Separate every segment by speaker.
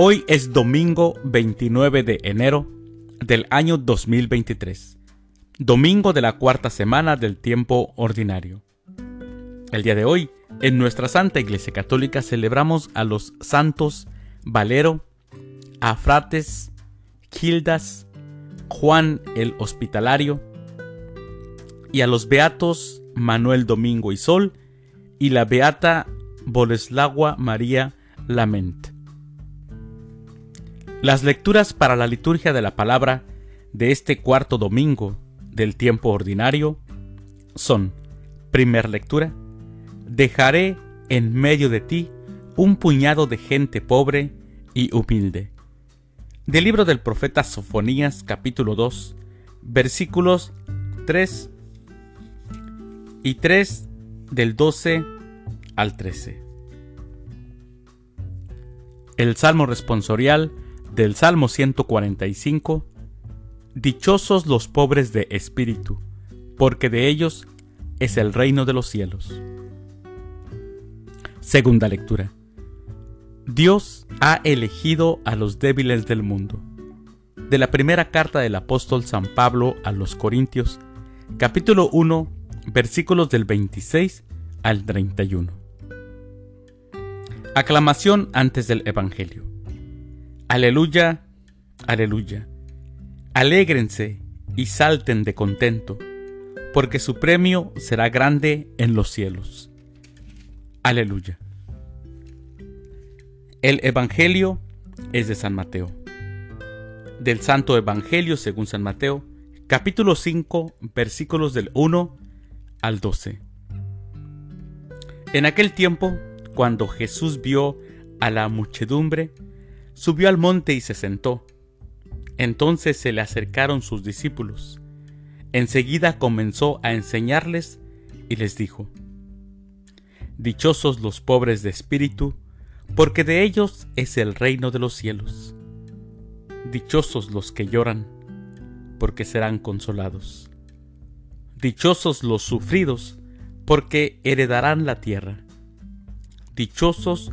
Speaker 1: Hoy es domingo 29 de enero del año 2023, domingo de la cuarta semana del tiempo ordinario. El día de hoy, en nuestra Santa Iglesia Católica celebramos a los santos Valero, Afrates, Gildas, Juan el Hospitalario y a los beatos Manuel Domingo y Sol y la beata Boleslagua María Lament. Las lecturas para la liturgia de la palabra de este cuarto domingo del tiempo ordinario son, primer lectura, dejaré en medio de ti un puñado de gente pobre y humilde. Del libro del profeta Sofonías capítulo 2, versículos 3 y 3 del 12 al 13. El Salmo responsorial del Salmo 145, Dichosos los pobres de espíritu, porque de ellos es el reino de los cielos. Segunda lectura. Dios ha elegido a los débiles del mundo. De la primera carta del apóstol San Pablo a los Corintios, capítulo 1, versículos del 26 al 31. Aclamación antes del Evangelio. Aleluya, aleluya. Alégrense y salten de contento, porque su premio será grande en los cielos. Aleluya. El Evangelio es de San Mateo. Del Santo Evangelio según San Mateo, capítulo 5, versículos del 1 al 12. En aquel tiempo, cuando Jesús vio a la muchedumbre, subió al monte y se sentó. Entonces se le acercaron sus discípulos. Enseguida comenzó a enseñarles y les dijo, Dichosos los pobres de espíritu, porque de ellos es el reino de los cielos. Dichosos los que lloran, porque serán consolados. Dichosos los sufridos, porque heredarán la tierra. Dichosos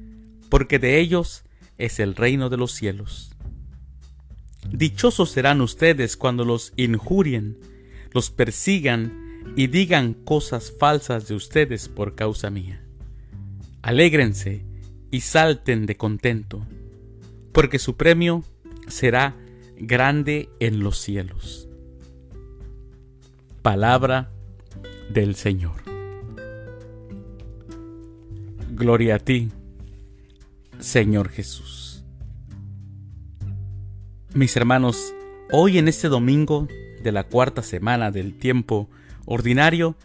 Speaker 1: porque de ellos es el reino de los cielos. Dichosos serán ustedes cuando los injurien, los persigan y digan cosas falsas de ustedes por causa mía. Alégrense y salten de contento, porque su premio será grande en los cielos. Palabra del Señor. Gloria a ti, Señor Jesús. Mis hermanos, hoy en este domingo de la cuarta semana del tiempo ordinario,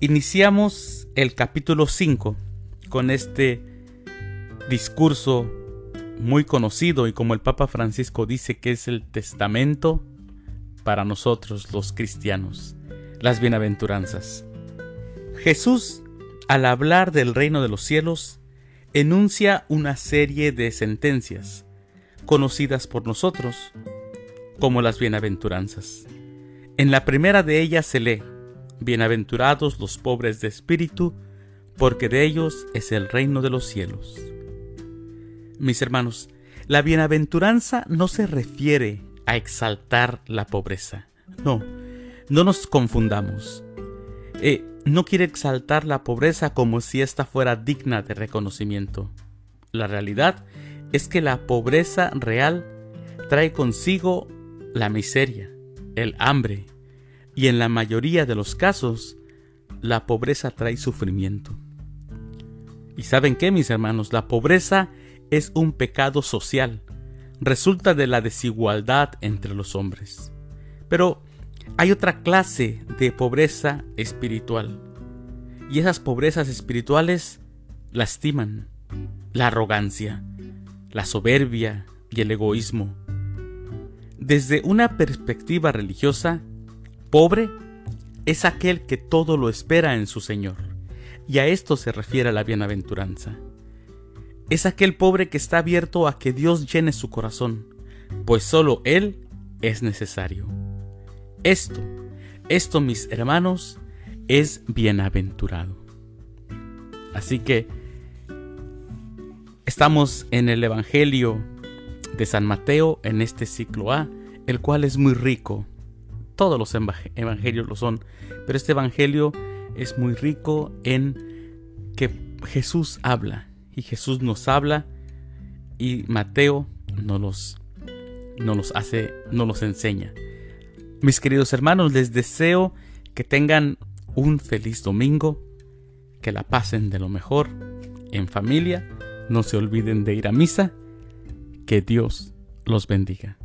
Speaker 1: iniciamos el capítulo 5 con este discurso muy conocido y como el Papa Francisco dice que es el testamento para nosotros los cristianos, las bienaventuranzas. Jesús, al hablar del reino de los cielos, enuncia una serie de sentencias, conocidas por nosotros como las bienaventuranzas. En la primera de ellas se lee, Bienaventurados los pobres de espíritu, porque de ellos es el reino de los cielos. Mis hermanos, la bienaventuranza no se refiere a exaltar la pobreza. No, no nos confundamos. Eh, no quiere exaltar la pobreza como si ésta fuera digna de reconocimiento. La realidad es que la pobreza real trae consigo la miseria, el hambre, y en la mayoría de los casos, la pobreza trae sufrimiento. ¿Y saben qué, mis hermanos? La pobreza es un pecado social, resulta de la desigualdad entre los hombres. Pero hay otra clase de pobreza espiritual. Y esas pobrezas espirituales lastiman la arrogancia, la soberbia, y el egoísmo. Desde una perspectiva religiosa, pobre es aquel que todo lo espera en su Señor, y a esto se refiere la bienaventuranza. Es aquel pobre que está abierto a que Dios llene su corazón, pues solo Él es necesario. Esto, esto mis hermanos, es bienaventurado. Así que estamos en el Evangelio de San Mateo en este ciclo A, el cual es muy rico. Todos los evangelios lo son, pero este evangelio es muy rico en que Jesús habla y Jesús nos habla y Mateo nos los, los hace, nos los enseña. Mis queridos hermanos, les deseo que tengan un feliz domingo, que la pasen de lo mejor en familia, no se olviden de ir a misa, que Dios los bendiga.